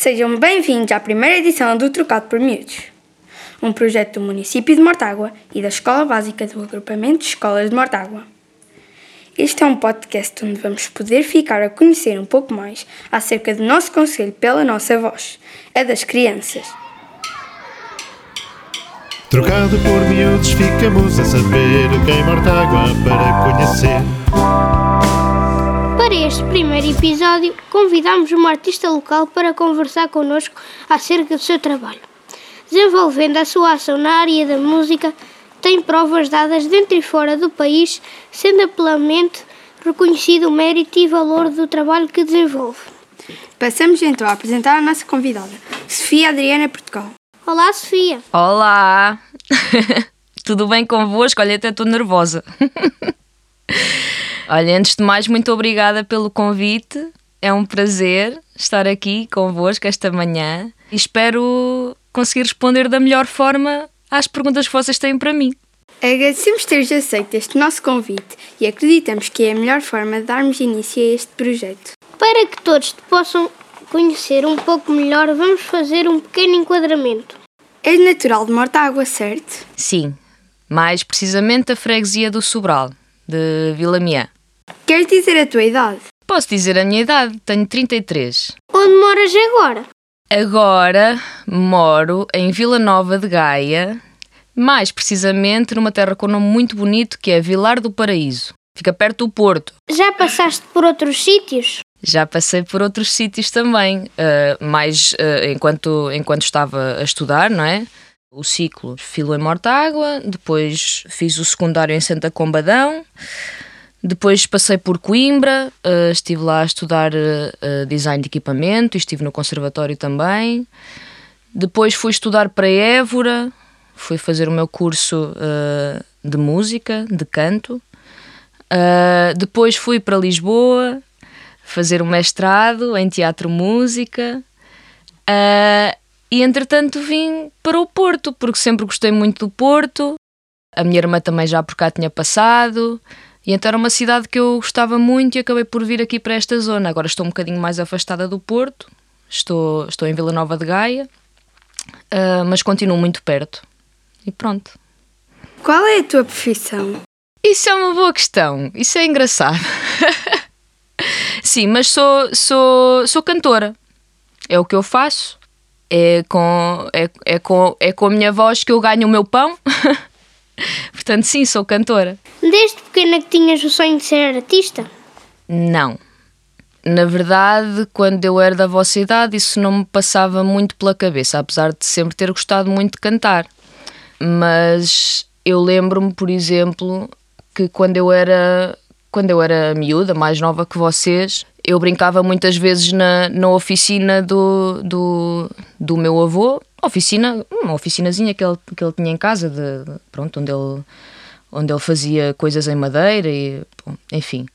Sejam bem-vindos à primeira edição do Trocado por Miúdos, um projeto do município de Mortágua e da Escola Básica do Agrupamento de Escolas de Mortágua. Este é um podcast onde vamos poder ficar a conhecer um pouco mais acerca do nosso conselho pela nossa voz, a das crianças. Trocado por miúdos, ficamos a saber quem Mortágua para conhecer. Para este primeiro episódio, convidamos uma artista local para conversar connosco acerca do seu trabalho. Desenvolvendo a sua ação na área da música, tem provas dadas dentro e fora do país, sendo amplamente reconhecido o mérito e valor do trabalho que desenvolve. Passamos então a apresentar a nossa convidada, Sofia Adriana Portugal. Olá, Sofia. Olá! Tudo bem convosco? Olha, até estou nervosa. Olha, antes de mais, muito obrigada pelo convite. É um prazer estar aqui convosco esta manhã e espero conseguir responder da melhor forma às perguntas que vocês têm para mim. Agradecemos teres aceito este nosso convite e acreditamos que é a melhor forma de darmos início a este projeto. Para que todos te possam conhecer um pouco melhor, vamos fazer um pequeno enquadramento. És natural de Mortágua, certo? Sim, mais precisamente da freguesia do Sobral, de Vila Miã. Queres dizer a tua idade? Posso dizer a minha idade, tenho 33. Onde moras agora? Agora moro em Vila Nova de Gaia, mais precisamente numa terra com um nome muito bonito que é Vilar do Paraíso. Fica perto do Porto. Já passaste por outros sítios? Já passei por outros sítios também, uh, mais uh, enquanto, enquanto estava a estudar, não é? O ciclo Filo em Mortágua, depois fiz o secundário em Santa Combadão, depois passei por Coimbra, uh, estive lá a estudar uh, design de equipamento, estive no conservatório também. Depois fui estudar para Évora, fui fazer o meu curso uh, de música, de canto. depois fui para Lisboa fazer um mestrado em teatro música. e entretanto vim para o Porto, porque sempre gostei muito do Porto. A minha irmã também já por cá tinha passado. E então era uma cidade que eu gostava muito e acabei por vir aqui para esta zona. Agora estou um bocadinho mais afastada do Porto, estou, estou em Vila Nova de Gaia, uh, mas continuo muito perto. E pronto. Qual é a tua profissão? Isso é uma boa questão, isso é engraçado. Sim, mas sou, sou, sou cantora. É o que eu faço. É com, é, é, com, é com a minha voz que eu ganho o meu pão. Portanto, sim, sou cantora. Desde pequena que tinhas o sonho de ser artista? Não. Na verdade, quando eu era da vossa idade, isso não me passava muito pela cabeça, apesar de sempre ter gostado muito de cantar. Mas eu lembro-me, por exemplo, que quando eu era quando eu era miúda, mais nova que vocês, eu brincava muitas vezes na, na oficina do, do, do meu avô, oficina, uma oficinazinha que ele, que ele tinha em casa, de, pronto, onde ele, onde ele fazia coisas em madeira e, bom, enfim.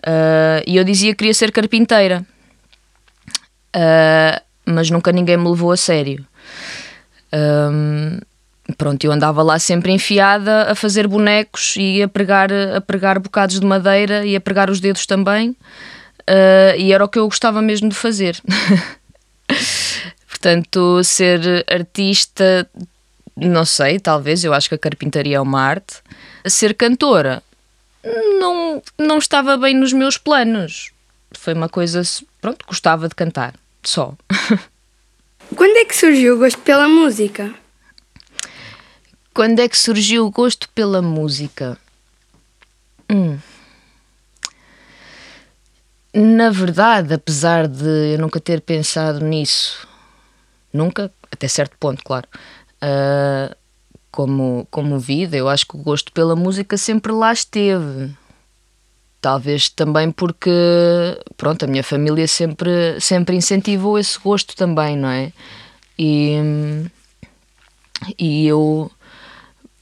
Uh, e eu dizia que queria ser carpinteira, uh, mas nunca ninguém me levou a sério. Um, pronto, eu andava lá sempre enfiada a fazer bonecos e a pregar, a pregar bocados de madeira e a pregar os dedos também. Uh, e era o que eu gostava mesmo de fazer. Portanto, ser artista, não sei, talvez, eu acho que a carpintaria é uma arte. Ser cantora, não, não estava bem nos meus planos. Foi uma coisa, pronto, gostava de cantar, só. Quando é que surgiu o gosto pela música? Quando é que surgiu o gosto pela música? Hum. Na verdade, apesar de eu nunca ter pensado nisso, nunca, até certo ponto, claro, uh, como, como vida, eu acho que o gosto pela música sempre lá esteve. Talvez também porque, pronto, a minha família sempre, sempre incentivou esse gosto também, não é? E, e eu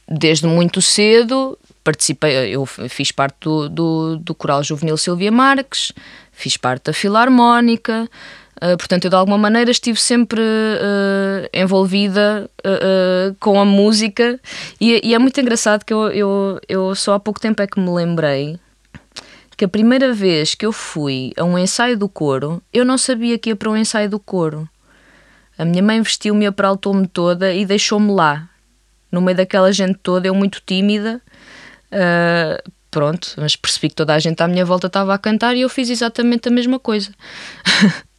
desde muito cedo participei, eu fiz parte do, do, do Coral Juvenil Silvia Marques, fiz parte da Filarmónica, uh, portanto eu de alguma maneira estive sempre uh, envolvida uh, com a música e, e, é muito engraçado que eu, eu, eu só há pouco tempo é que me lembrei que a primeira vez que eu fui a um ensaio do coro, eu não sabia que ia para um ensaio do coro. A minha mãe vestiu-me, apraltou-me toda e deixou-me lá, no meio daquela gente toda, eu muito tímida. Pronto, mas percebi que toda a gente à minha volta estava a cantar e eu fiz exatamente a mesma coisa.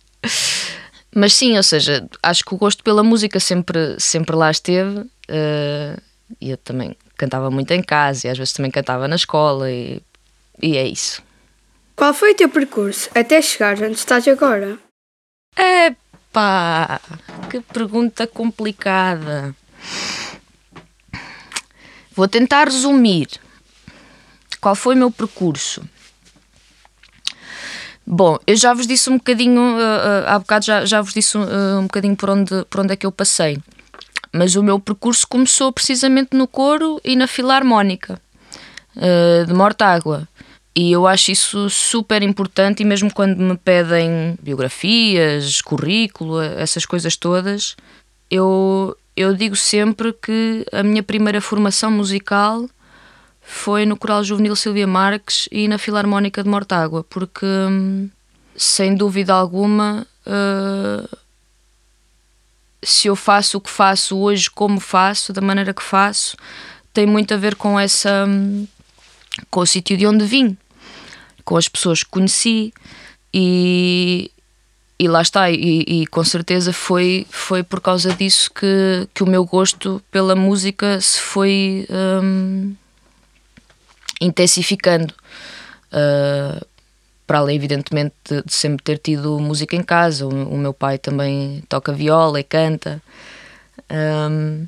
mas sim, ou seja, acho que o gosto pela música sempre, sempre lá esteve. Uh, e eu também cantava muito em casa e às vezes também cantava na escola e, e é isso. Qual foi o teu percurso até chegar onde estás agora? Epá, que pergunta complicada. Vou tentar resumir. Qual foi o meu percurso? Bom, eu já vos disse um bocadinho, uh, uh, há bocado já, já vos disse uh, um bocadinho por onde, por onde é que eu passei. Mas o meu percurso começou precisamente no coro e na filarmónica de Mortágua. E eu acho isso super importante, e mesmo quando me pedem biografias, currículo, essas coisas todas, eu, eu digo sempre que a minha primeira formação musical foi no Coral Juvenil Silvia Marques e na Filarmónica de Mortágua, porque hum, sem dúvida alguma, uh, se eu faço o que faço hoje, como faço, da maneira que faço, tem muito a ver com essa. Hum, com o sítio de onde vim, com as pessoas que conheci e, e lá está, e, e, com certeza foi, foi por causa disso que, que o meu gosto pela música se foi um, intensificando. Uh, para além, evidentemente, de, de, sempre ter tido música em casa. O, o, meu pai também toca viola e canta. Um,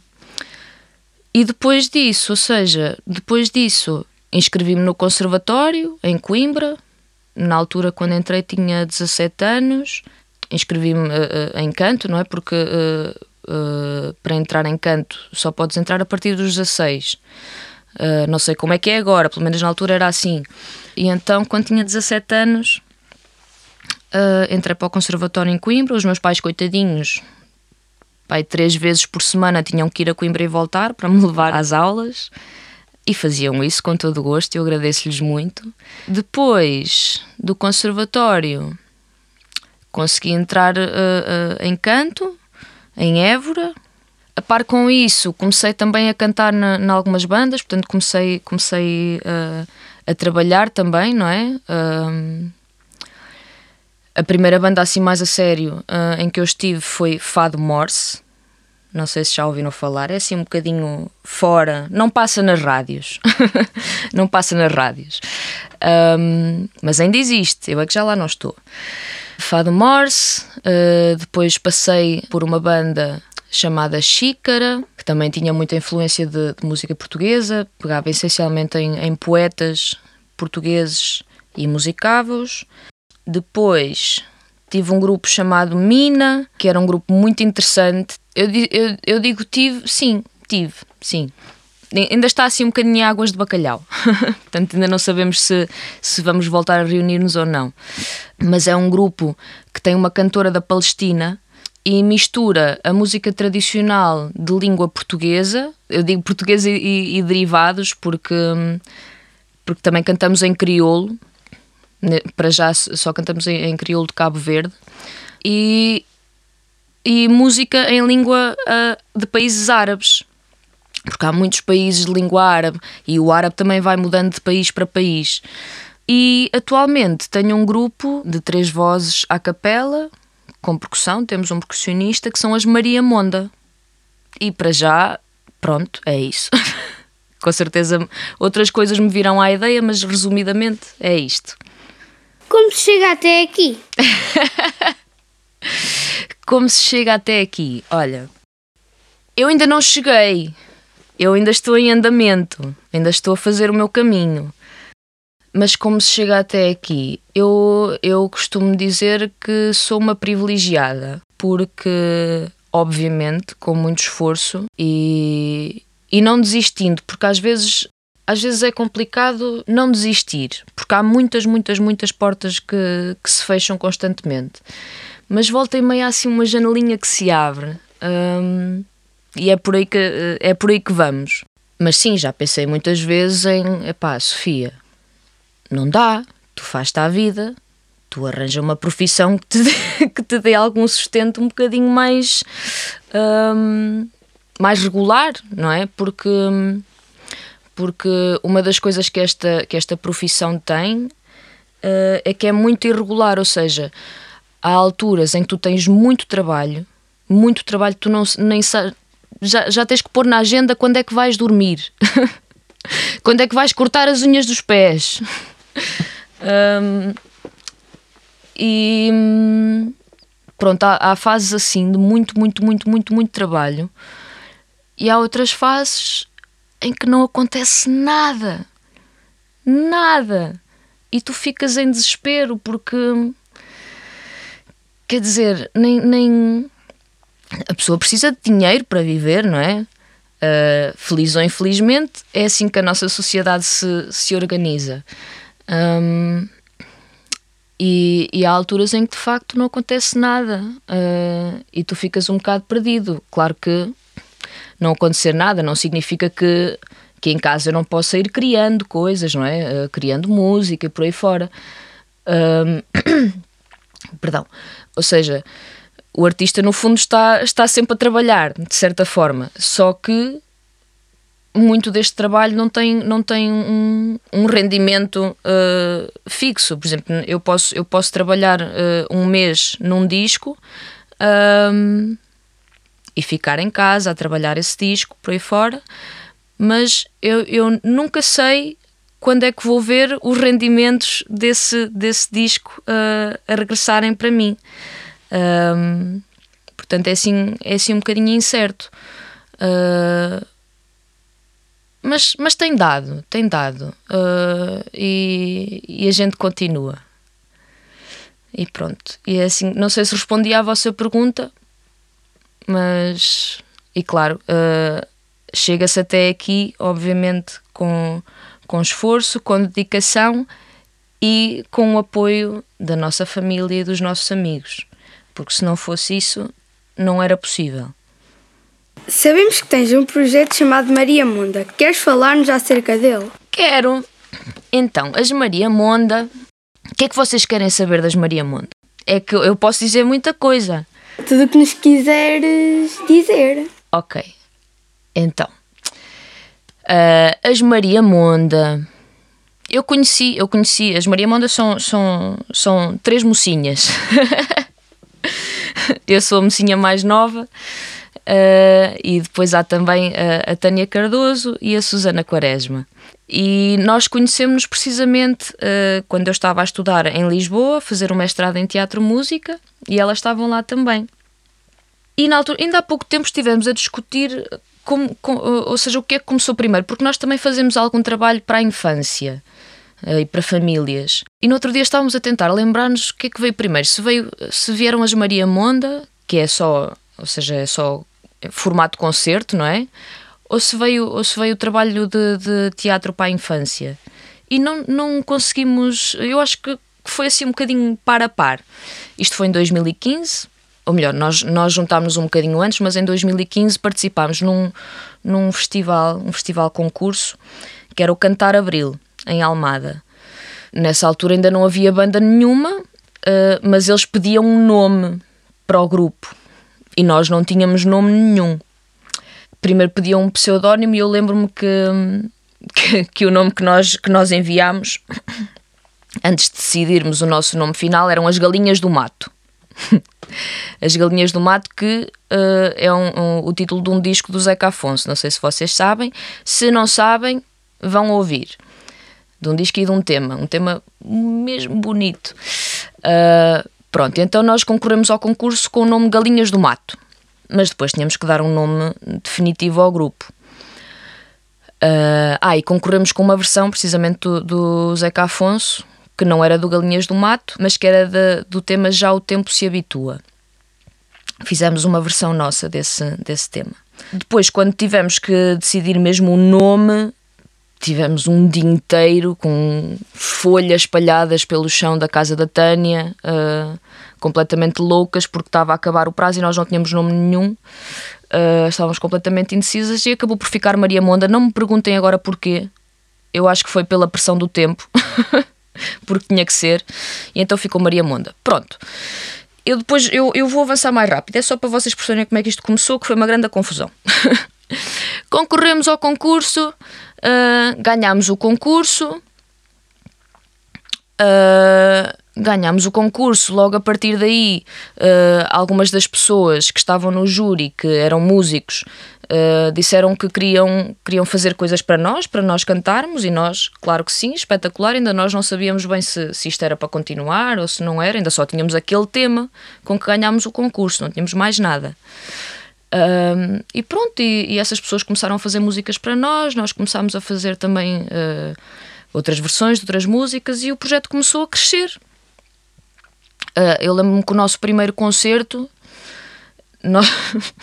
e depois disso, ou seja, depois disso, inscrevi-me no conservatório, em Coimbra. Na altura, quando entrei, tinha 17 anos. Inscrevi-me uh, uh, em canto, não é? Porque para entrar em canto só podes entrar a partir dos 16. Uh, não sei como é que é agora, pelo menos na altura era assim. E então, quando tinha 17 anos, uh, entrei para o conservatório em Coimbra. Os meus pais, coitadinhos, pai, três vezes por semana tinham que ir a Coimbra e voltar para me levar às aulas. E faziam isso com todo o gosto, eu agradeço-lhes muito. Depois do conservatório, consegui entrar uh, em canto, em Évora, a par com isso, comecei também a cantar em algumas bandas, portanto comecei, comecei uh, a trabalhar também, não é? Uh, a primeira banda assim mais a sério uh, em que eu estive foi Fado Morse. Não sei se já ouviram falar, é assim um bocadinho fora, não passa nas rádios, não passa nas rádios, um, mas ainda existe, eu é que já lá não estou. Fado Morse, depois passei por uma banda chamada Xícara, que também tinha muita influência de, de música portuguesa, pegava essencialmente em, em poetas portugueses e musicava-os. Depois tive um grupo chamado Mina, que era um grupo muito interessante. Eu, eu, eu digo tive, sim, tive, sim. Ainda está assim um bocadinho em águas de bacalhau, portanto ainda não sabemos se, se vamos voltar a reunir-nos ou não. Mas é um grupo que tem uma cantora da Palestina e mistura a música tradicional de língua portuguesa, eu digo portuguesa e, e, derivados porque, porque também cantamos em crioulo, para já só cantamos em, em crioulo de Cabo Verde, e, e música em língua uh, de países árabes, porque há muitos países de língua árabe e o árabe também vai mudando de país para país. E atualmente tenho um grupo de três vozes à capela, com percussão, temos um percussionista que são as Maria Monda. E para já, pronto, é isso. com certeza outras coisas me virão à ideia, mas resumidamente é isto. Como se chega até aqui? Como se chega até aqui? Olha, eu ainda não cheguei. Eu ainda estou em andamento. Ainda estou a fazer o meu caminho. Mas como se chega até aqui? Eu, eu costumo dizer que sou uma privilegiada, porque, obviamente, com muito esforço e, e não desistindo, porque às vezes às vezes é complicado não desistir, porque há muitas, muitas, muitas portas que, que se fecham constantemente. Mas volta e meia assim uma janelinha que se abre hum, e é por, aí que, é por aí que vamos. Mas sim, já pensei muitas vezes em, epá, Sofia, não dá, tu fazes-te à vida, tu arranja uma profissão que te, dê, que te dê algum sustento um bocadinho mais, um, mais regular, não é? Porque, porque uma das coisas que esta, que esta profissão tem uh, é que é muito irregular, ou seja, há alturas em que tu tens muito trabalho, muito trabalho, tu não nem já, já tens que pôr na agenda quando é que vais dormir, quando é que vais cortar as unhas dos pés. Um, e pronto, há, há, fases assim de muito, muito, muito, muito, muito trabalho, e há outras fases em que não acontece nada, nada, e tu ficas em desespero porque quer dizer, nem, nem a pessoa precisa de dinheiro para viver, não é? Uh, feliz ou infelizmente, é assim que a nossa sociedade se, se organiza. Um, e, e, há alturas em que de facto não acontece nada uh, e tu ficas um bocado perdido. Claro que não acontecer nada não significa que, que em casa eu não possa ir criando coisas, não é? Uh, criando música e por aí fora. perdão. Ou seja, o artista no fundo está, está sempre a trabalhar, de certa forma, só que muito deste trabalho não tem, não tem um, um rendimento uh, fixo. Por exemplo, eu posso, eu posso trabalhar uh, um mês num disco um, e ficar em casa a trabalhar esse disco por aí fora, mas eu, eu nunca sei quando é que vou ver os rendimentos desse, desse disco uh, a regressarem para mim. Um, portanto, é assim, é assim um bocadinho incerto. Uh, mas, mas tem dado, tem dado. Uh, e, e a gente continua. E pronto. E é assim, não sei se respondi à vossa pergunta, mas. E claro, uh, chega-se até aqui, obviamente, com, com esforço, com dedicação e com o apoio da nossa família e dos nossos amigos porque se não fosse isso, não era possível. Sabemos que tens um projeto chamado Maria Monda. Queres falar-nos acerca dele? Quero. Então, as Maria Monda. O que é que vocês querem saber das Maria Monda? É que eu posso dizer muita coisa. Tudo o que nos quiseres dizer. Ok. Então. Uh, as Maria Monda. Eu conheci, eu conheci, as Maria Monda são, são, são três mocinhas. eu sou a mocinha mais nova. Uh, e depois há também a, a, Tânia Cardoso e a Susana Quaresma. E nós conhecemos-nos precisamente uh, quando eu estava a estudar em Lisboa, fazer um mestrado em Teatro Música, e elas estavam lá também. E na altura, ainda há pouco tempo estivemos a discutir como, com, ou seja, o que é que começou primeiro, porque nós também fazemos algum trabalho para a infância. Eh, e para famílias. E no outro dia estávamos a tentar lembrar-nos o que é que veio primeiro. Se, veio, se vieram as Maria Monda, que é só, ou seja, é só formato concerto, não é? Ou se veio, ou se veio o trabalho de, de teatro para a infância. E não, não conseguimos, eu acho que foi assim um bocadinho par a par. Isto foi em 2015, ou melhor, nós, nós juntámos um bocadinho antes, mas em 2015 participámos num, num festival, um festival concurso, que era o Cantar Abril, em Almada. Nessa altura ainda não havia banda nenhuma, uh, mas eles pediam um nome para o grupo e nós não tínhamos nome nenhum. Primeiro pediam um pseudónimo e eu lembro-me que, que, que, o nome que nós, que nós enviámos antes de decidirmos o nosso nome final eram as Galinhas do Mato. As Galinhas do Mato, que uh, é um, um, o título de um disco do Zeca Afonso. Não sei se vocês sabem. Se não sabem, vão ouvir de um disco e de um tema, um tema mesmo bonito. Uh, pronto, então nós concorremos ao concurso com o nome Galinhas do Mato, mas depois tínhamos que dar um nome definitivo ao grupo. Uh, ah, e concorremos com uma versão precisamente do, do Zeca Afonso, que não era do Galinhas do Mato, mas que era de, do tema Já o Tempo se Habitua. Fizemos uma versão nossa desse, desse tema. Depois, quando tivemos que decidir mesmo o nome, tivemos um dia inteiro com folhas espalhadas pelo chão da casa da Tânia, uh, completamente loucas, porque estava a acabar o prazo e nós não tínhamos nome nenhum. Uh, estávamos completamente indecisas e acabou por ficar Maria Monda. Não me perguntem agora porquê. Eu acho que foi pela pressão do tempo. porque tinha que ser, e então ficou Maria Monda. Pronto. Eu depois eu, eu vou avançar mais rápido, é só para vocês perceberem como é que isto começou, que foi uma grande confusão. Concorremos ao concurso, uh, ganhámos o concurso, uh, ganhámos o concurso, logo a partir daí, uh, algumas das pessoas que estavam no júri, que eram músicos, uh, disseram que queriam, queriam fazer coisas para nós, para nós cantarmos, e nós, claro que sim, espetacular, ainda nós não sabíamos bem se, se isto era para continuar ou se não era, ainda só tínhamos aquele tema com que ganhámos o concurso, não tínhamos mais nada. Uh, e pronto, e, e, essas pessoas começaram a fazer músicas para nós, nós começámos a fazer também outras versões de outras músicas e o projeto começou a crescer. Uh, eu lembro-me que o nosso primeiro concerto, nós,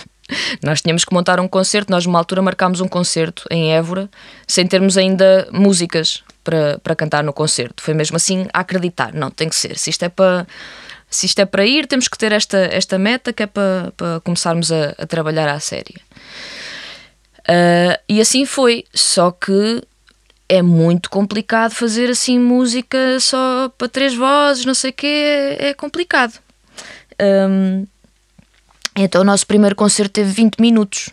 nós tínhamos que montar um concerto, nós numa altura marcámos um concerto em Évora, sem termos ainda músicas para, para cantar no concerto. Foi mesmo assim a acreditar, não, tem que ser. Se isto é para, se isto é para ir, temos que ter esta, esta meta que é para, para começarmos a, a trabalhar à série. Uh, e assim foi, só que é muito complicado fazer assim música só para três vozes, não sei o quê, é, complicado. Um, então o nosso primeiro concerto teve 20 minutos.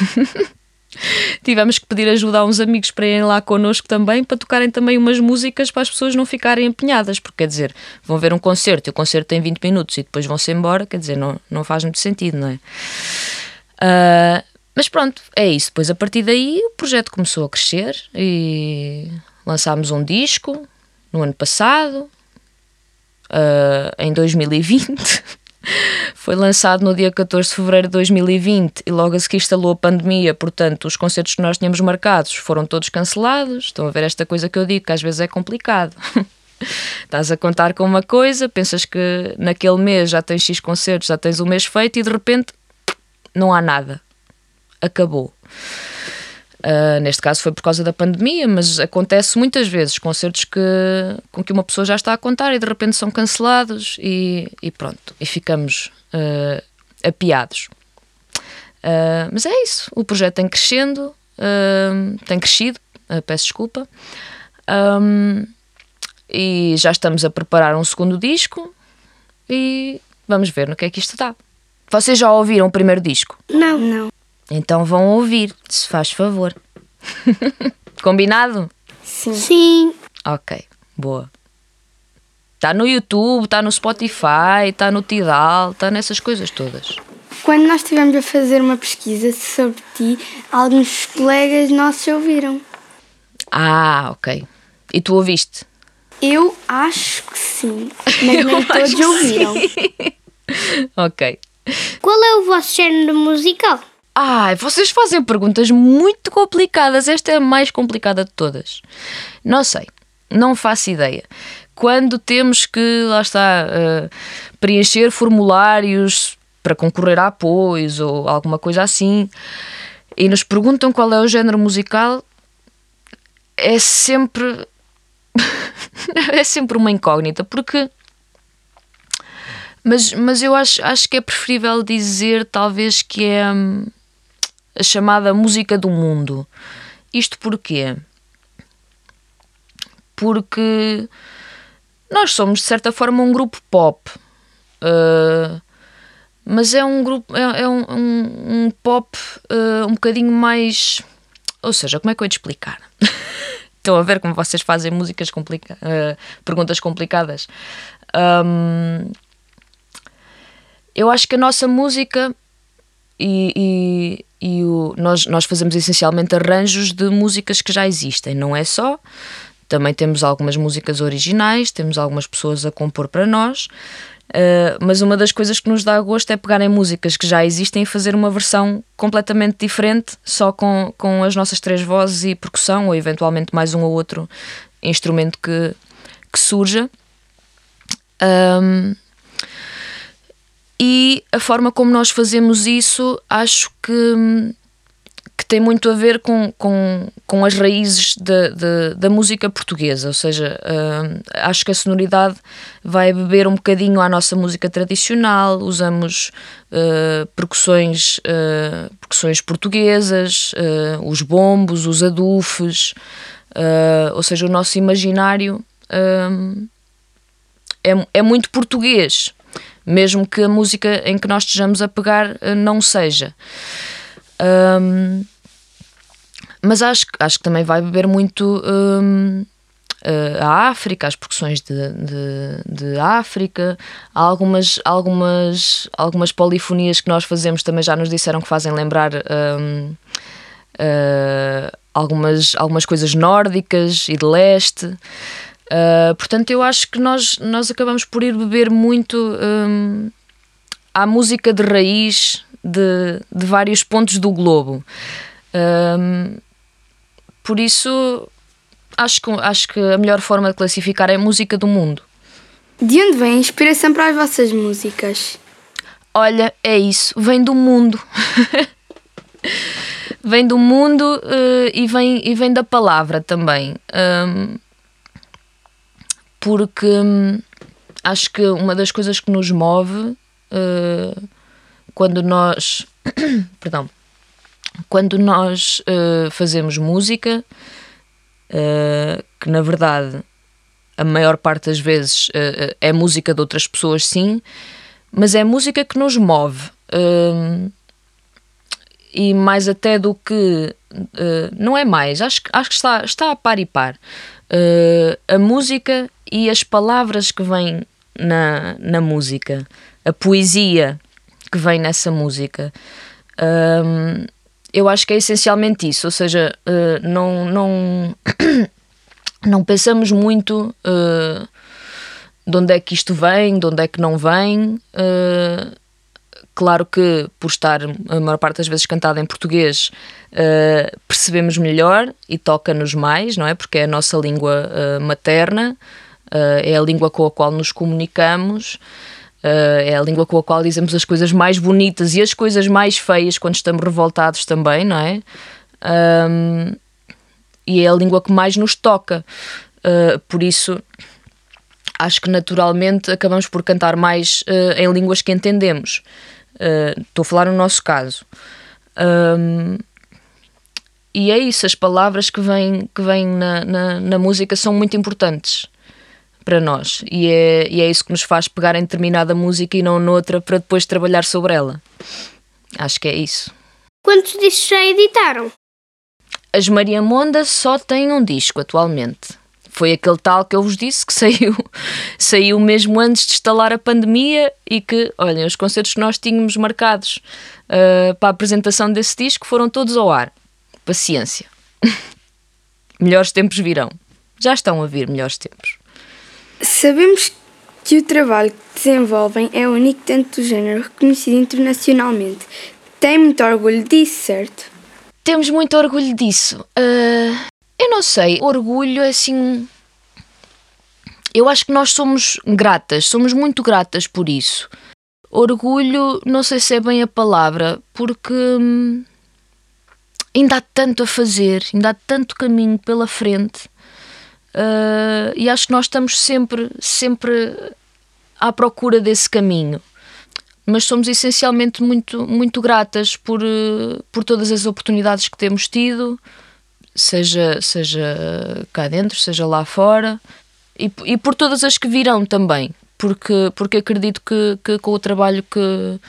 Tivemos que pedir ajuda a uns amigos para irem lá connosco também, para tocarem também umas músicas para as pessoas não ficarem empenhadas, porque quer dizer, vão ver um concerto e o concerto tem 20 minutos e depois vão-se embora, quer dizer, não, não faz muito sentido, não é? Uh, mas pronto, é isso. Depois, a partir daí, o projeto começou a crescer e lançámos um disco no ano passado, uh, em 2020. Foi lançado no dia 14 de fevereiro de 2020 e logo a seguir instalou a pandemia, portanto, os concertos que nós tínhamos marcados foram todos cancelados. Estão a ver esta coisa que eu digo, que às vezes é complicado. Estás a contar com uma coisa, pensas que naquele mês já tens X concertos, já tens o mês feito e de repente não há nada acabou. Uh, neste caso foi por causa da pandemia, mas acontece muitas vezes concertos que, com que uma pessoa já está a contar e de repente são cancelados e, e pronto, e ficamos uh, apiados. Uh, mas é isso, o projeto tem crescendo, tem crescido, peço desculpa, um, e já estamos a preparar um segundo disco e vamos ver no que é que isto dá. Vocês já ouviram o primeiro disco? Não, não. Então vão ouvir, se faz favor. Combinado? Sim. Sim. Ok, boa. Está no YouTube, está no Spotify, está no Tidal, está nessas coisas todas. Quando nós estivemos a fazer uma pesquisa sobre ti, alguns colegas nossos ouviram. Ah, ok. E tu ouviste? Eu acho que sim, mas nem todos ouviram. ok. Qual é o vosso género musical? Ai, vocês fazem perguntas muito complicadas. Esta é a mais complicada de todas. Não sei, não faço ideia. Quando temos que, lá está, uh, preencher formulários para concorrer a apoios ou alguma coisa assim, e nos perguntam qual é o género musical, é sempre. é sempre uma incógnita, porque. Mas, mas eu acho, acho que é preferível dizer, talvez, que é. Hum, a chamada música do mundo. Isto porquê? Porque nós somos, de certa forma, um grupo pop. Uh, mas é um grupo, é, é um, um, um, pop uh, um bocadinho mais. Ou seja, como é que eu ia te explicar? Estão a ver como vocês fazem músicas complica uh, perguntas complicadas. Um, eu acho que a nossa música e, e, e o, nós, nós fazemos essencialmente arranjos de músicas que já existem, não é só. Também temos algumas músicas originais, temos algumas pessoas a compor para nós, uh, mas uma das coisas que nos dá gosto é pegar em músicas que já existem e fazer uma versão completamente diferente, só com, com as nossas três vozes e percussão, ou eventualmente mais um ou outro instrumento que, que surja. Um, e a forma como nós fazemos isso acho que, que tem muito a ver com, com, com as raízes de, de, da música portuguesa, ou seja, uh, acho que a sonoridade vai beber um bocadinho à nossa música tradicional, usamos uh, percussões, uh, percussões portuguesas, os bombos, os adufes, ou seja, o nosso imaginário é, é muito português, mesmo que a música em que nós estejamos a pegar uh, não seja. Um, mas acho, acho que também vai beber muito um, uh, a África, as percussões de, de, de, África, há algumas, algumas, algumas polifonias que nós fazemos também já nos disseram que fazem lembrar um, uh, algumas, algumas coisas nórdicas e de leste. Uh, portanto, eu acho que nós, nós acabamos por ir beber muito um, à música de raiz de, de vários pontos do globo. Um, por isso, acho que, acho que a melhor forma de classificar é a música do mundo. De onde vem a inspiração para as vossas músicas? Olha, é isso, vem do mundo. vem do mundo uh, e, vem, e vem da palavra também. Um, porque um, acho que uma das coisas que nos move uh, quando nós. perdão. Quando nós uh, fazemos música, que na verdade a maior parte das vezes é música de outras pessoas, sim, mas é música que nos move e mais até do que. Não é mais, acho, acho que está, está a par e par. Uh, a música e as palavras que vêm na, na música, a poesia que vem nessa música. Um, eu acho que é essencialmente isso, ou seja, uh, não, não, não pensamos muito uh, de onde é que isto vem, de onde é que não vem. Uh, Claro que, por estar a maior parte das vezes cantado em português, uh, percebemos melhor e toca-nos mais, não é? Porque é a nossa língua uh, materna, uh, é a língua com a qual nos comunicamos, é a língua com a qual dizemos as coisas mais bonitas e as coisas mais feias quando estamos revoltados também, não é? Um, e é a língua que mais nos toca. por isso, acho que naturalmente acabamos por cantar mais em línguas que entendemos. Uh, estou a falar no nosso caso. Um, e é isso, as palavras que vêm, que vêm na, na, na, música são muito importantes para nós. E é, e é isso que nos faz pegar em determinada música e não noutra para depois trabalhar sobre ela. Acho que é isso. Quantos discos já editaram? As Maria Monda só têm um disco atualmente foi aquele tal que eu vos disse que saiu, saiu mesmo antes de instalar a pandemia e que, olhem, os concertos que nós tínhamos marcados uh, para a apresentação desse disco foram todos ao ar. Paciência. melhores tempos virão. Já estão a vir melhores tempos. Sabemos que o trabalho que desenvolvem é único dentro do género, reconhecido internacionalmente. Tem muito orgulho disso, certo? Temos muito orgulho disso. Uh, eu não sei, orgulho é assim. Eu acho que nós somos gratas, somos muito gratas por isso. Orgulho, não sei se é bem a palavra, porque hum, ainda há tanto a fazer, ainda há tanto caminho pela frente. Uh, e acho que nós estamos sempre, sempre à procura desse caminho. Mas somos essencialmente muito, muito gratas por, uh, por todas as oportunidades que temos tido, seja, seja cá dentro, seja lá fora, e, e por todas as que virão também, porque, porque acredito que, que com o trabalho que,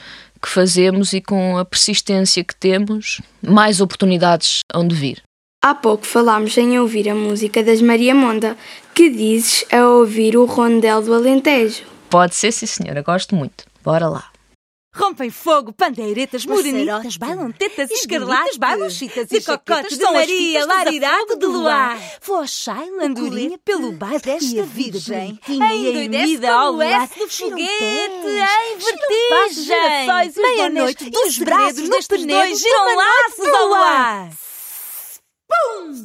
que fazemos e com a persistência que temos, mais oportunidades hão de vir. Há pouco falámos em ouvir a música das Maria Monda. Que dizes a ouvir o rondel do Alentejo? Pode ser, sim senhora, gosto muito. Bora lá. Rompem fogo, pandeiretas, morenitas, bailam tetas, escarlates, bailam chitas e cocotes de Maria, larirado de luar. Fochai, landorinha pelo bairro desta virgem, endoidecida ao luar, do foguete, em vertigem. Meia-noite, dos braços destes dois giram laços ao ar. Pum!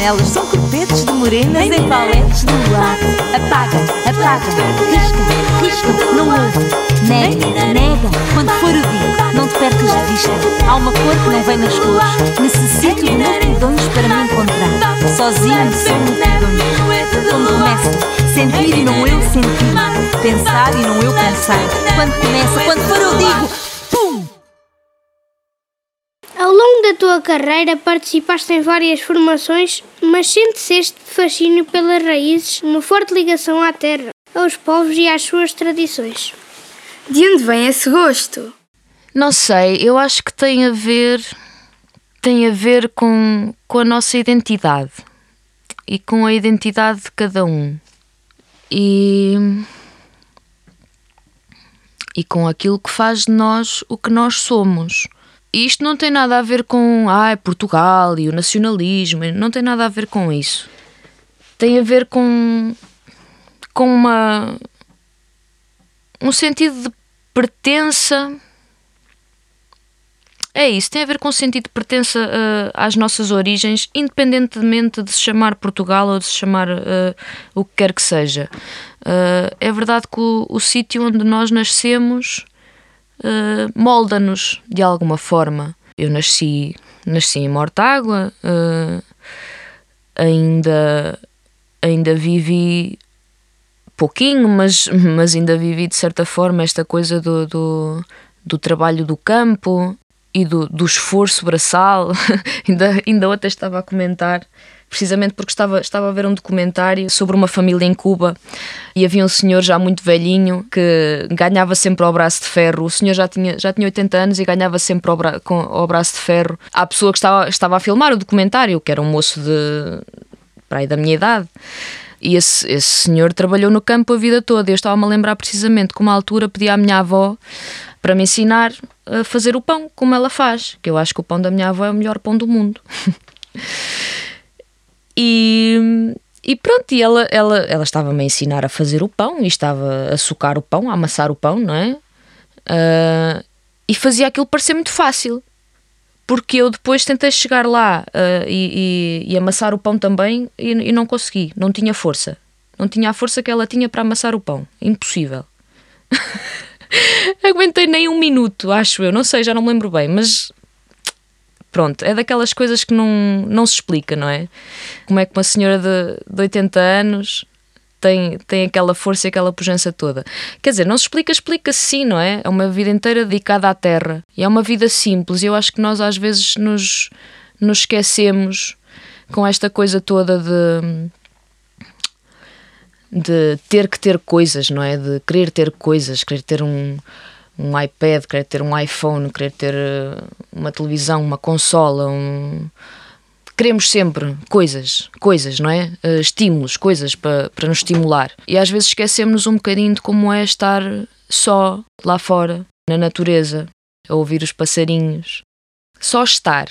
Janelas. São copetes de morenas em paletes de luar Apaga, apaga, risca, risca, não ouve. Nega, nega, quando for o dia Não te percas de vista. Há uma cor que não vem nas cores. Necessito de multidões para me encontrar. Sozinho sou multidões Quando começa, sentir e não eu sentir. Pensar e não eu pensar. Quando começa, quando for eu digo Pum! Ao longo da tua carreira participaste em várias formações, mas sentes este fascínio pelas raízes, uma forte ligação à terra, aos povos e às suas tradições. De onde vem esse gosto? Não sei, eu acho que tem a ver tem a ver com, com a nossa identidade e com a identidade de cada um. E e com aquilo que faz de nós o que nós somos. E isto não tem nada a ver com ah, Portugal e o nacionalismo, não tem nada a ver com isso. Tem a ver com, com uma um sentido de pertença. É isso, tem a ver com o sentido de pertença uh, às nossas origens, independentemente de se chamar Portugal ou de se chamar uh, o que quer que seja. Uh, é verdade que o, o sítio onde nós nascemos molda-nos de alguma forma. Eu nasci, nasci em Mortágua, ainda, ainda vivi pouquinho, mas, mas ainda vivi de certa forma esta coisa do, do, do trabalho do campo e do, do esforço braçal. ainda, ainda outra estava a comentar, precisamente porque estava, estava a ver um documentário sobre uma família em Cuba e havia um senhor já muito velhinho que ganhava sempre ao braço de ferro. O senhor já tinha, já tinha 80 anos e ganhava sempre ao, bra, com, ao braço de ferro. A pessoa que estava, estava a filmar o documentário, que era um moço de para aí da minha idade. E esse, esse senhor trabalhou no campo a vida toda. Eu estava-me a lembrar precisamente que uma altura pedi à minha avó para me ensinar a fazer o pão como ela faz, que eu acho que o pão da minha avó é o melhor pão do mundo. e, e pronto, e ela, ela, ela estava-me a ensinar a fazer o pão e estava a socar o pão, a amassar o pão, não é? Uh, e fazia aquilo parecer muito fácil. Porque eu depois tentei chegar lá uh, e, e, e, amassar o pão também e, e não consegui, não tinha força. Não tinha a força que ela tinha para amassar o pão. Impossível. Aguentei nem um minuto, acho eu. Não sei, já não me lembro bem, mas pronto, é daquelas coisas que não, não se explica, não é? Como é que uma senhora de, de 80 anos tem, tem aquela força e aquela pujança toda. Quer dizer, não se explica, explica-se sim, não é? É uma vida inteira dedicada à terra e é uma vida simples. E eu acho que nós às vezes nos, nos esquecemos com esta coisa toda de de ter que ter coisas, não é? De querer ter coisas, querer ter um, um iPad, querer ter um iPhone, querer ter eh, uma televisão, uma consola, um... queremos sempre coisas, coisas, não é? Uh, estímulos, coisas para, para nos estimular. E às vezes esquecemos um bocadinho de como é estar só lá fora, na natureza, a ouvir os passarinhos. Só estar.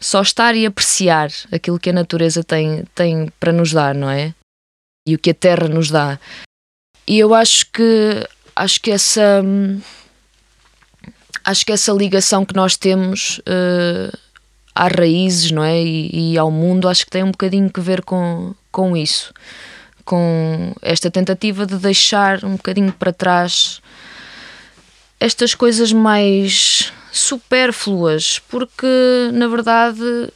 só estar e apreciar aquilo que a natureza tem, tem para nos dar, não é? E o que a terra nos dá. E eu acho que acho que essa acho que essa ligação que nós temos uh, às raízes, não é? E, e, ao mundo, acho que tem um bocadinho que ver com, com isso. Com esta tentativa de deixar um bocadinho para trás estas coisas mais supérfluas, porque na verdade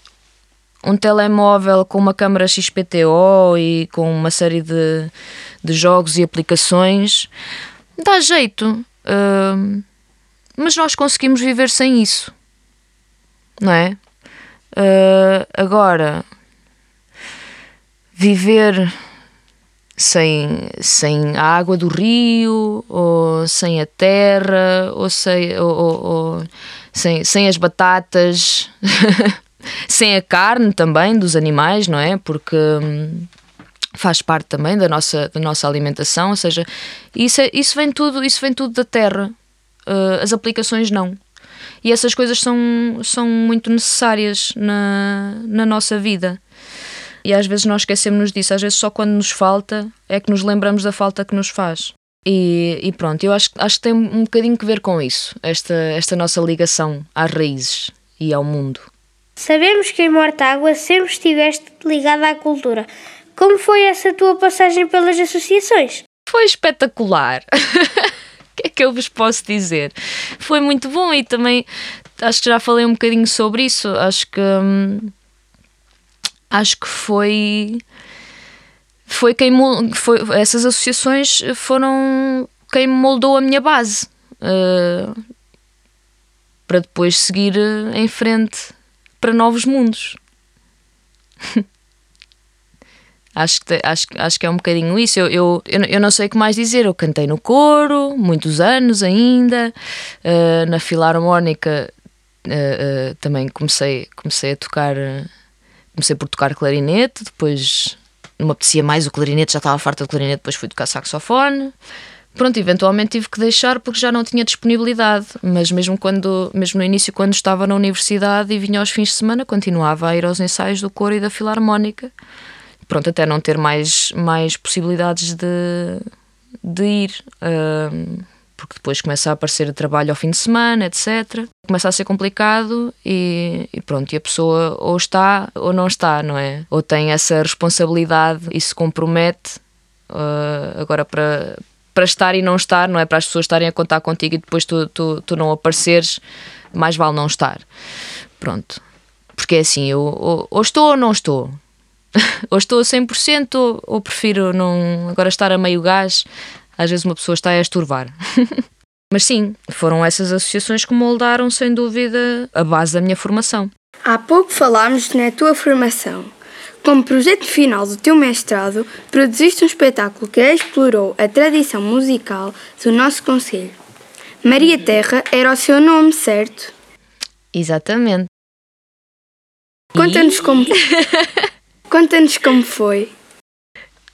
um telemóvel com uma câmera XPTO e com uma série de, de jogos e aplicações dá jeito, uh, mas nós conseguimos viver sem isso, não é? Uh, agora, viver sem, sem a água do rio, ou sem a terra, ou sem, ou, ou, ou sem, sem as batatas, sem a carne também dos animais, não é? Porque hum, faz parte também da nossa, da nossa alimentação, ou seja, isso, é, isso, vem tudo, isso vem tudo da terra. Uh, as aplicações não. E essas coisas são, são muito necessárias na, na nossa vida. E às vezes nós esquecemos disso, às vezes só quando nos falta é que nos lembramos da falta que nos faz. E, e pronto, eu acho, acho que tem um bocadinho que ver com isso, esta, esta nossa ligação às raízes e ao mundo. Sabemos que em Mortágua sempre estiveste ligada à cultura. Como foi essa tua passagem pelas associações? Foi espetacular. O que é que eu vos posso dizer? Foi muito bom e também acho que já falei um bocadinho sobre isso. Acho que. Hum, acho que foi foi quem foi, essas associações foram quem moldou a minha base uh, para depois seguir em frente para novos mundos. acho, que, acho, acho que é um bocadinho isso. Eu, eu, eu não sei o que mais dizer. Eu cantei no coro, muitos anos ainda, uh, na filarmónica uh, também comecei, comecei a tocar comecei por tocar clarinete, depois não me apetecia mais o clarinete, já estava farta de clarinete, depois fui tocar saxofone. Pronto, eventualmente tive que deixar porque já não tinha disponibilidade, mas mesmo quando, mesmo no início, quando estava na universidade e vinha aos fins de semana, continuava a ir aos ensaios do coro e da filarmónica. Pronto, até não ter mais, mais possibilidades de, de ir. Uh, porque depois começa a aparecer trabalho ao fim de semana, etc. Começa a ser complicado e, e, pronto, e a pessoa ou está ou não está, não é? Ou tem essa responsabilidade e se compromete uh, agora para, para estar e não estar, não é? Para as pessoas estarem a contar contigo e depois tu, tu, tu não apareceres, mais vale não estar. Pronto. Porque é assim, eu ou, ou estou ou não estou. ou estou a 100% ou, ou prefiro não agora estar a meio gás às vezes uma pessoa está a esturvar. Mas sim, foram essas associações que moldaram, sem dúvida, a base da minha formação. Há pouco falámos na tua formação. Como projeto final do teu mestrado, produziste um espetáculo que explorou a tradição musical do nosso Conselho. Maria Terra era o seu nome, certo? Exatamente. Conta-nos como. Conta-nos como foi.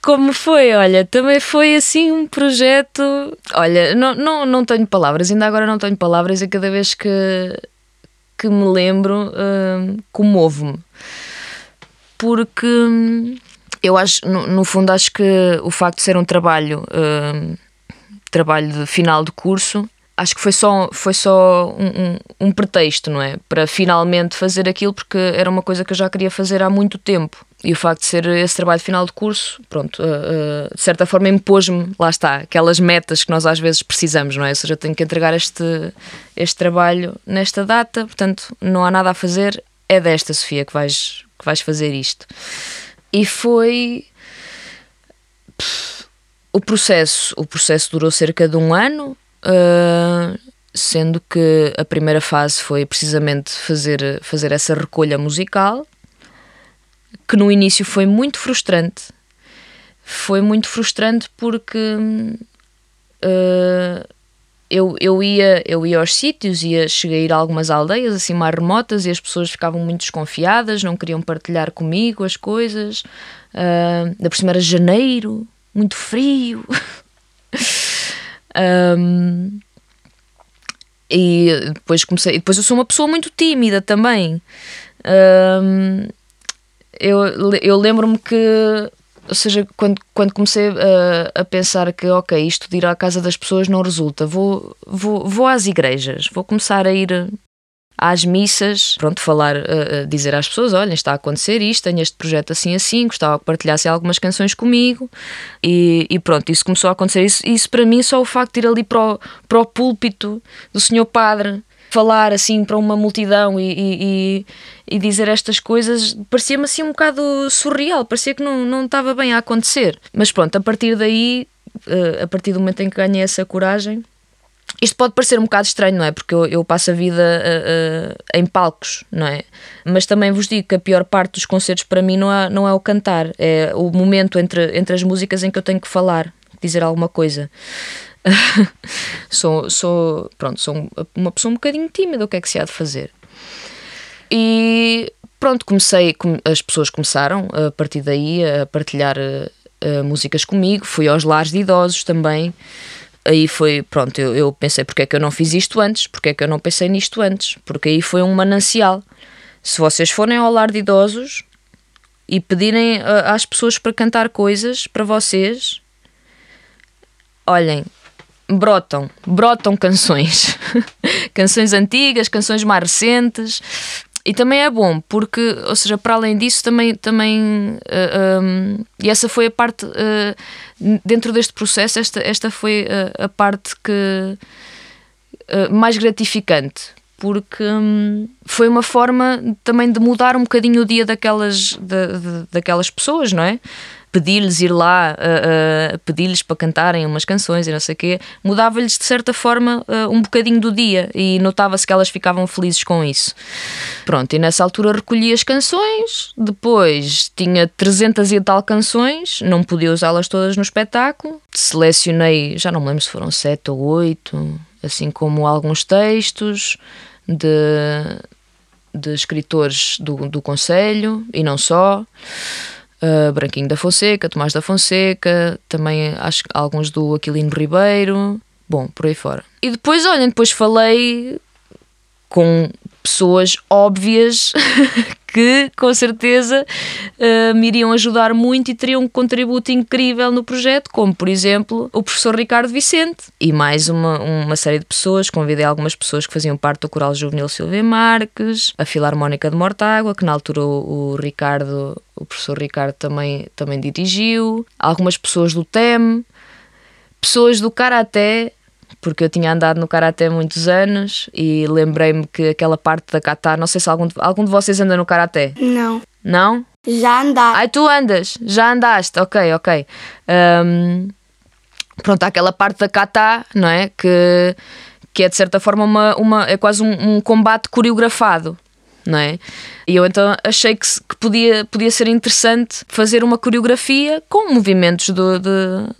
Como foi? Olha, também foi assim um projeto. Olha, não, não, não tenho palavras, ainda agora não tenho palavras e cada vez que, que me lembro uh, comovo-me. Porque hum, eu acho, no, no, fundo, acho que o facto de ser um trabalho, uh, trabalho de final de curso, acho que foi só, foi só um, um, um, pretexto, não é? Para finalmente fazer aquilo, porque era uma coisa que eu já queria fazer há muito tempo. E o facto de ser esse trabalho final de curso, pronto, uh, de certa forma impôs-me, lá está, aquelas metas que nós às vezes precisamos, não é? Ou seja, eu tenho que entregar este, este trabalho nesta data, portanto, não há nada a fazer, é desta, Sofia, que vais, que vais fazer isto. E foi. o processo, o processo durou cerca de um ano, Uh, sendo que a primeira fase foi precisamente fazer, fazer essa recolha musical, que no início foi muito frustrante. Foi muito frustrante porque uh, eu, eu, ia, eu ia aos sítios, ia, cheguei a ir a algumas aldeias assim mais remotas e as pessoas ficavam muito desconfiadas, não queriam partilhar comigo as coisas. Uh, da por cima era janeiro, muito frio. Um, e depois comecei. Depois eu sou uma pessoa muito tímida também. Hum, eu, eu lembro-me que, ou seja, quando, quando comecei a, a, pensar que, ok, isto de ir à casa das pessoas não resulta, vou, vou, vou às igrejas, vou começar a ir às missas, pronto, falar, uh, dizer às pessoas: olha, está a acontecer isto, tenho este projeto assim assim, gostava que partilhassem algumas canções comigo e, e, pronto, isso começou a acontecer. Isso, isso para mim, só o facto de ir ali para o, para o púlpito do Senhor Padre falar assim para uma multidão e, e, e dizer estas coisas parecia-me assim um bocado surreal, parecia que não, não estava bem a acontecer. Mas pronto, a partir daí, uh, a partir do momento em que ganhei essa coragem, isto pode parecer um bocado estranho, não é? Porque eu, eu passo a vida uh, uh, em palcos, não é? Mas também vos digo que a pior parte dos concertos para mim não é, não é o cantar, é o momento entre, entre as músicas em que eu tenho que falar, dizer alguma coisa. sou, sou, pronto, sou uma pessoa um bocadinho tímida, o que é que se há de fazer? E pronto, comecei, as pessoas começaram a partir daí a partilhar uh, músicas comigo, fui aos lares de idosos também aí foi, pronto, eu, eu pensei porque é que eu não fiz isto antes, porque é que eu não pensei nisto antes, porque aí foi um manancial. Se vocês forem ao lar de idosos e pedirem uh, às pessoas para cantar coisas para vocês, olhem, brotam, brotam canções. canções antigas, canções mais recentes. E também é bom, porque, ou seja, para além disso, também. também uh, eh, um, ehm, e essa foi a parte. Uh, dentro deste processo, esta, esta foi a, a parte que uh, mais gratificante, porque hum, foi uma forma também de mudar um bocadinho o dia daquelas, de, de, daquelas pessoas, não é? Pedir-lhes ir lá, uh, uh, pedir-lhes para cantarem umas canções e não sei o quê, mudava-lhes de certa forma uh, um bocadinho do dia e notava-se que elas ficavam felizes com isso. Pronto, e nessa altura recolhi as canções, depois tinha 300 e tal canções, não podia usá-las todas no espetáculo, selecionei, já não me lembro se foram 7 ou 8, assim como alguns textos de, de escritores do, do Conselho e não só uh, Branquinho da Fonseca, Tomás da Fonseca, também acho alguns do Aquilino Ribeiro, bom, por aí fora. E depois, olhem, depois falei com pessoas óbvias que com certeza uh, me iriam ajudar muito e teriam um contributo incrível no projeto, como por exemplo o professor Ricardo Vicente e mais uma, uma série de pessoas. Convidei algumas pessoas que faziam parte do Coral Juvenil Silvia Marques, a Filarmónica de Mortágua, que na altura o, o Ricardo, o professor Ricardo também, também dirigiu, algumas pessoas do TEM, pessoas do Karaté porque eu tinha andado no Karaté muitos anos e lembrei-me que aquela parte da kata, não sei se algum de, algum de vocês anda no Karaté. Não. Não? Já andaste. Ai, tu andas, já andaste, ok, ok. Um, pronto, há aquela parte da kata, não é? Que, que é de certa forma uma, uma, é quase um, um combate coreografado não é? E eu então achei que, que, podia, podia ser interessante fazer uma coreografia com movimentos do, de,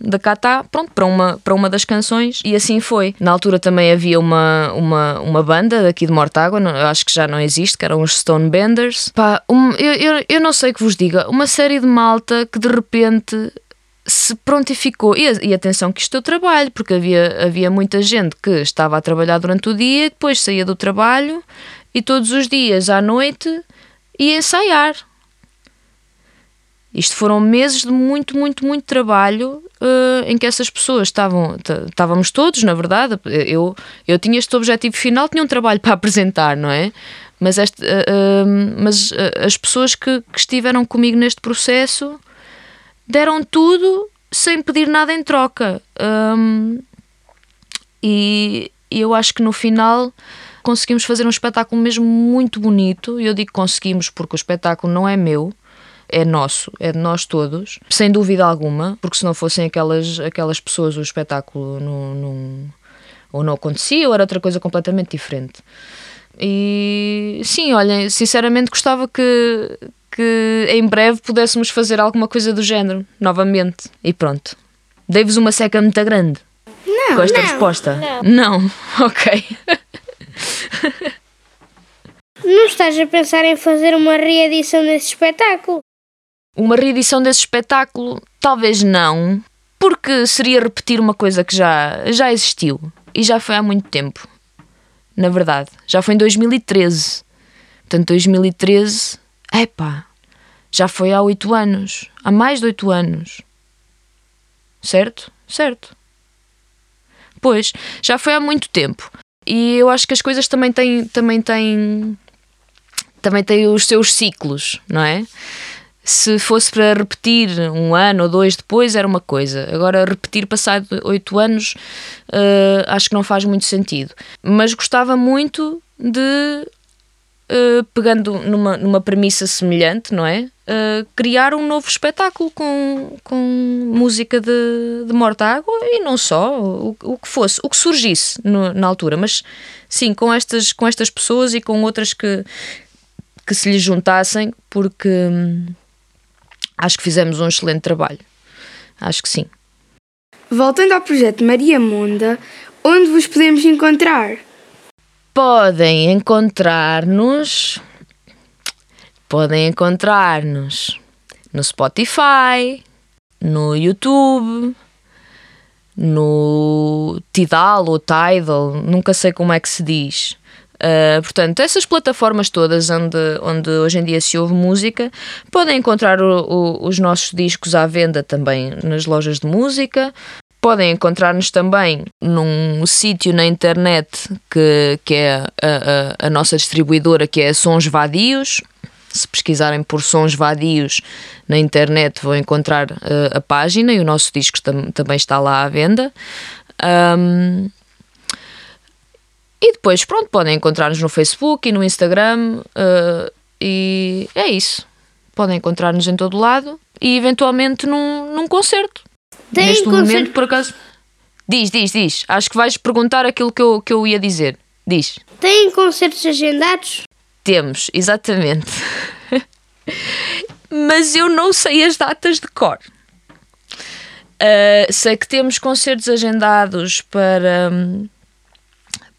da kata, pronto, para uma, para uma das canções, e assim foi. Na altura também havia uma, uma, uma banda daqui de Mortágua, eu acho que já não existe, que eram os Stone Benders. Pá, um, eu, eu, eu não sei que vos diga, uma série de malta que de repente se prontificou. E, e atenção que isto é o trabalho, porque havia, havia muita gente que estava a trabalhar durante o dia, depois saía do trabalho e todos os dias à noite ia ensaiar. Isto foram meses de muito, muito, muito trabalho uh, em que essas pessoas estavam, estávamos todos, na verdade. Eu, eu tinha este objetivo final, tinha um trabalho para apresentar, não é? Mas, este, uh, uh, mas as pessoas que, que, estiveram comigo neste processo deram tudo sem pedir nada em troca. Um, e eu acho que no final conseguimos fazer um espetáculo mesmo muito bonito. E eu digo conseguimos porque o espetáculo não é meu, é nosso, é de nós todos, sem dúvida alguma, porque se não fossem aquelas, aquelas pessoas, o espetáculo não, não, ou não acontecia ou era outra coisa completamente diferente. E sim, olhem, sinceramente gostava que, que em breve pudéssemos fazer alguma coisa do género, novamente. E pronto. Dei-vos uma seca muito grande. Não, com esta não, resposta? Não. Não, ok. Não estás a pensar em fazer uma reedição desse espetáculo? Uma reedição desse espetáculo? Talvez não, porque seria repetir uma coisa que já, já existiu e já foi há muito tempo. Na verdade, já foi em 2013. Portanto, 2013, epá, já foi há oito anos. Há mais de oito anos. Certo? Certo. Pois, já foi há muito tempo. E eu acho que as coisas também têm, também têm, também têm os seus ciclos, não é? Se fosse para repetir um ano ou dois depois era uma coisa. Agora, repetir passado oito anos uh, acho que não faz muito sentido. Mas gostava muito de, uh, pegando numa, numa premissa semelhante, não é? Uh, criar um novo espetáculo com, com música de, de Mortágua e não só, o, o que fosse, o que surgisse no, na altura. Mas sim, com estas, com estas pessoas e com outras que, que se lhe juntassem, porque. Hum, acho que fizemos um excelente trabalho. Acho que sim. Voltando ao projeto Maria Munda, onde vos podemos encontrar? Podem encontrar-nos. Podem encontrar-nos no Spotify, no YouTube, no Tidal ou Tidal, nunca sei como é que se diz. Uh, portanto, essas plataformas todas onde, onde hoje em dia se ouve música, podem encontrar o, o, os nossos discos à venda também nas lojas de música. Podem encontrar-nos também num sítio na internet que, que é a, a, a nossa distribuidora, que é Sons Vadios. Se pesquisarem por Sons Vadios na internet, vão encontrar uh, a página e o nosso disco tam também está lá à venda. Um, e depois, pronto, podem encontrar-nos no Facebook e no Instagram. Uh, e é isso. Podem encontrar-nos em todo lado e eventualmente num, num concerto. Tem Neste concerto? momento, por acaso. Diz, diz, diz. Acho que vais perguntar aquilo que eu, que eu ia dizer. Diz. Têm concertos agendados? Temos, exatamente. Mas eu não sei as datas de cor. Uh, sei que temos concertos agendados para,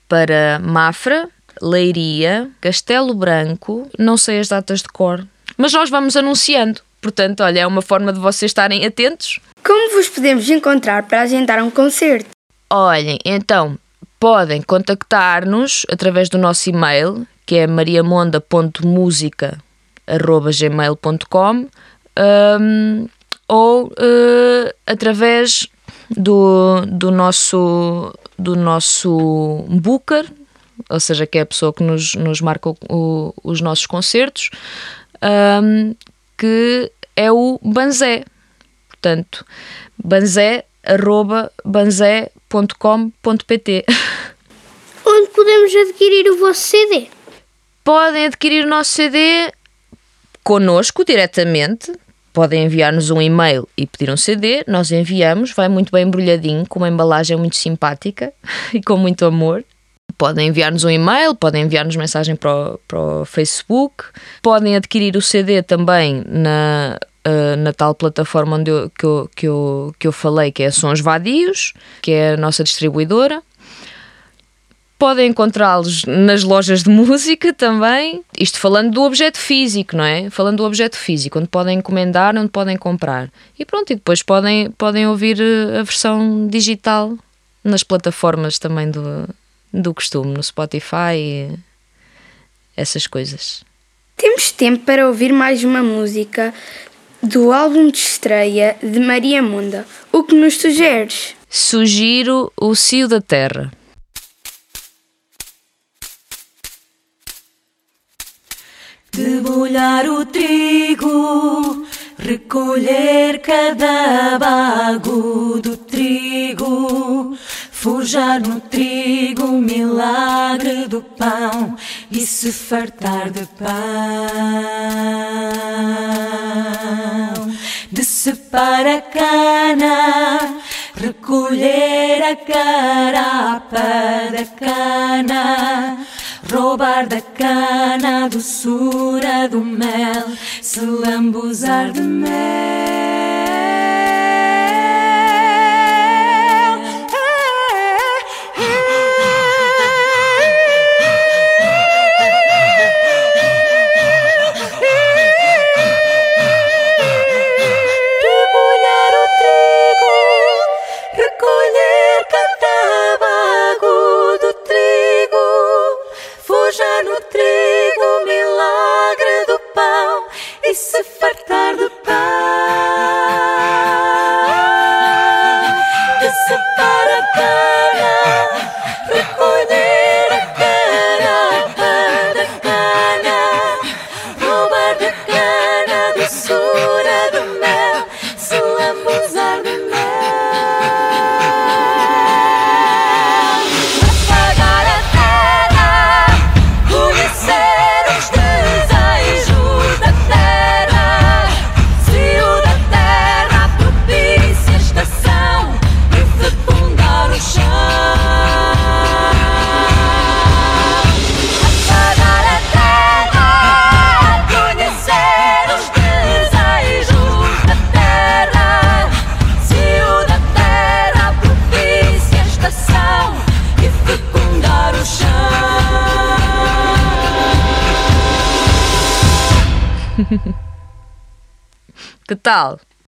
para Mafra, Leiria, Castelo Branco, não sei as datas de cor, mas nós vamos anunciando. Portanto, olha, é uma forma de vocês estarem atentos. Como vos podemos encontrar para agendar um concerto? Olhem, então, podem contactar-nos através do nosso e-mail, que é mariamonda.musica.gmail.com um, ou uh, através do, do, nosso, do nosso booker, ou seja, que é a pessoa que nos, nos marca o, os nossos concertos, um, que é o Banzé. Portanto, banzé, arroba, banzé.com.pt Onde podemos adquirir o vosso CD? Podem adquirir o nosso CD connosco diretamente. Podem enviar-nos um e-mail e pedir um CD. Nós enviamos, vai muito bem embrulhadinho, com uma embalagem muito simpática e com muito amor. Podem enviar-nos um e-mail, podem enviar-nos mensagem para o, para o Facebook. Podem adquirir o CD também na, uh, na tal plataforma onde eu, que, eu, que, eu, que eu falei, que é Sons Vadios, que é a nossa distribuidora. Podem encontrá-los nas lojas de música também. Isto falando do objeto físico, não é? Falando do objeto físico, onde podem encomendar, onde podem comprar. E pronto, e depois podem, podem ouvir uh, a versão digital nas plataformas também do, do costume, no Spotify e essas coisas. Temos tempo para ouvir mais uma música do álbum de estreia de Maria Munda. O que nos sugeres? Sugiro o Cio da Terra. Debulhar o trigo, recolher cada bago do trigo, forjar no trigo o milagre do pão e se fartar de pão. Decepar a cana, recolher a carapa da cana roubar da cana a doçura do mel, se lambuzar de mel.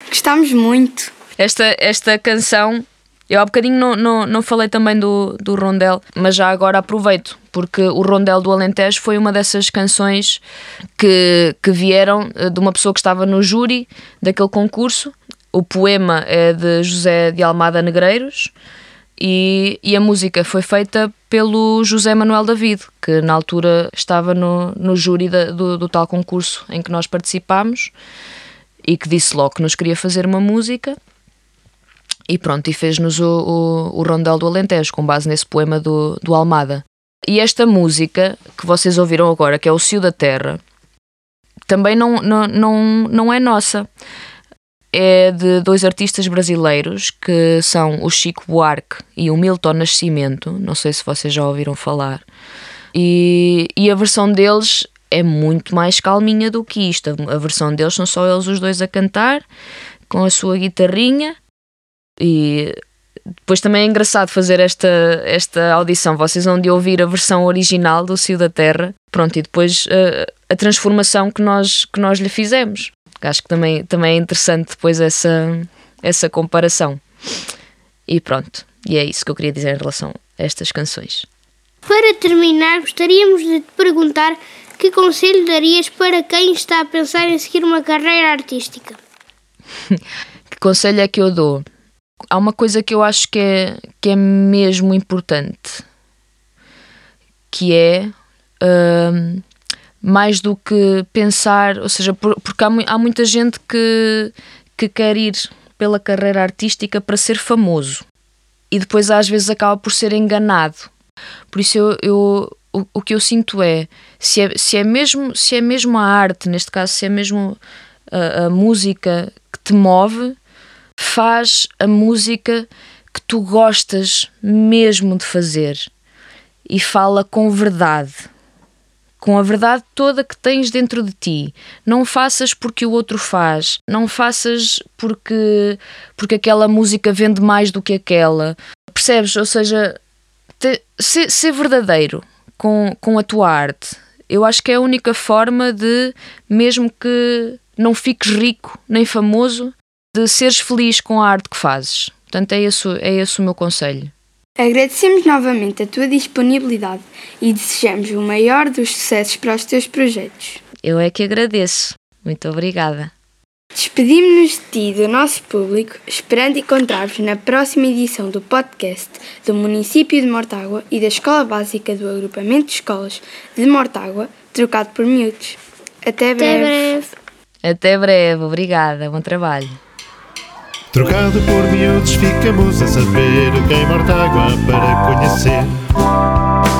Gostámos muito. Esta, esta canção, eu há bocadinho não, não, não falei também do, do Rondel, mas já agora aproveito, porque o Rondel do Alentejo foi uma dessas canções que, que vieram eh, de uma pessoa que estava no júri daquele concurso. O poema é de José de Almada Negreiros e, e a música foi feita pelo José Manuel David, que na altura estava no, no júri da- do, do tal concurso em que nós participámos e que disse logo que nos queria fazer uma música e pronto, e fez-nos o, o, o Rondel do Alentejo com base nesse poema do, do Almada. E esta música que vocês ouviram agora, que é o Cio da Terra, também não, não, não, não é nossa. É de dois artistas brasileiros que são o Chico Buarque e o Milton Nascimento. Não sei se vocês já ouviram falar. E, e a versão deles é muito mais calminha do que isto. A versão deles são só eles os dois a cantar, com a sua guitarrinha. E depois também é engraçado fazer esta, esta audição. Vocês vão de ouvir a versão original do Cio da Terra. Pronto, e depois eh, a transformação que nós, que nós lhe fizemos. Acho que também, também é interessante depois essa, essa comparação. E pronto, e é isso que eu queria dizer em relação a estas canções. Para terminar, gostaríamos de te perguntar que conselho darias para quem está a pensar em seguir uma carreira artística? Que conselho é que eu dou? Há uma coisa que eu acho que é, que é mesmo importante, que é hum, mais do que pensar, ou seja, por- porque há, há muita gente que, que quer ir pela carreira artística para ser famoso e depois às vezes acaba por ser enganado. Por isso eu, eu- o, o que eu sinto é se, é se é mesmo se é mesmo a arte, neste caso se é mesmo a, a música que te move, faz a música que tu gostas mesmo de fazer e fala com verdade, com a verdade toda que tens dentro de ti. Não faças porque o outro faz, não faças porque porque aquela música vende mais do que aquela. Percebes? Ou seja, te- ser, ser verdadeiro com, com a tua arte. Eu acho que é a única forma de, mesmo que não fiques rico nem famoso, de seres feliz com a arte que fazes. Portanto, é esse, é esse o meu conselho. Agradecemos novamente a tua disponibilidade e desejamos o maior dos sucessos para os teus projetos. Eu é que agradeço. Muito obrigada. Despedimos-nos de ti e do nosso público, esperando encontrar-vos na próxima edição do podcast do município de Mortágua e da Escola Básica do Agrupamento de Escolas de Mortágua, trocado por miúdos. Até Até breve. breve. Até breve. Obrigada. Bom trabalho. Trocado por miúdos, ficamos a saber quem Mortágua para conhecer.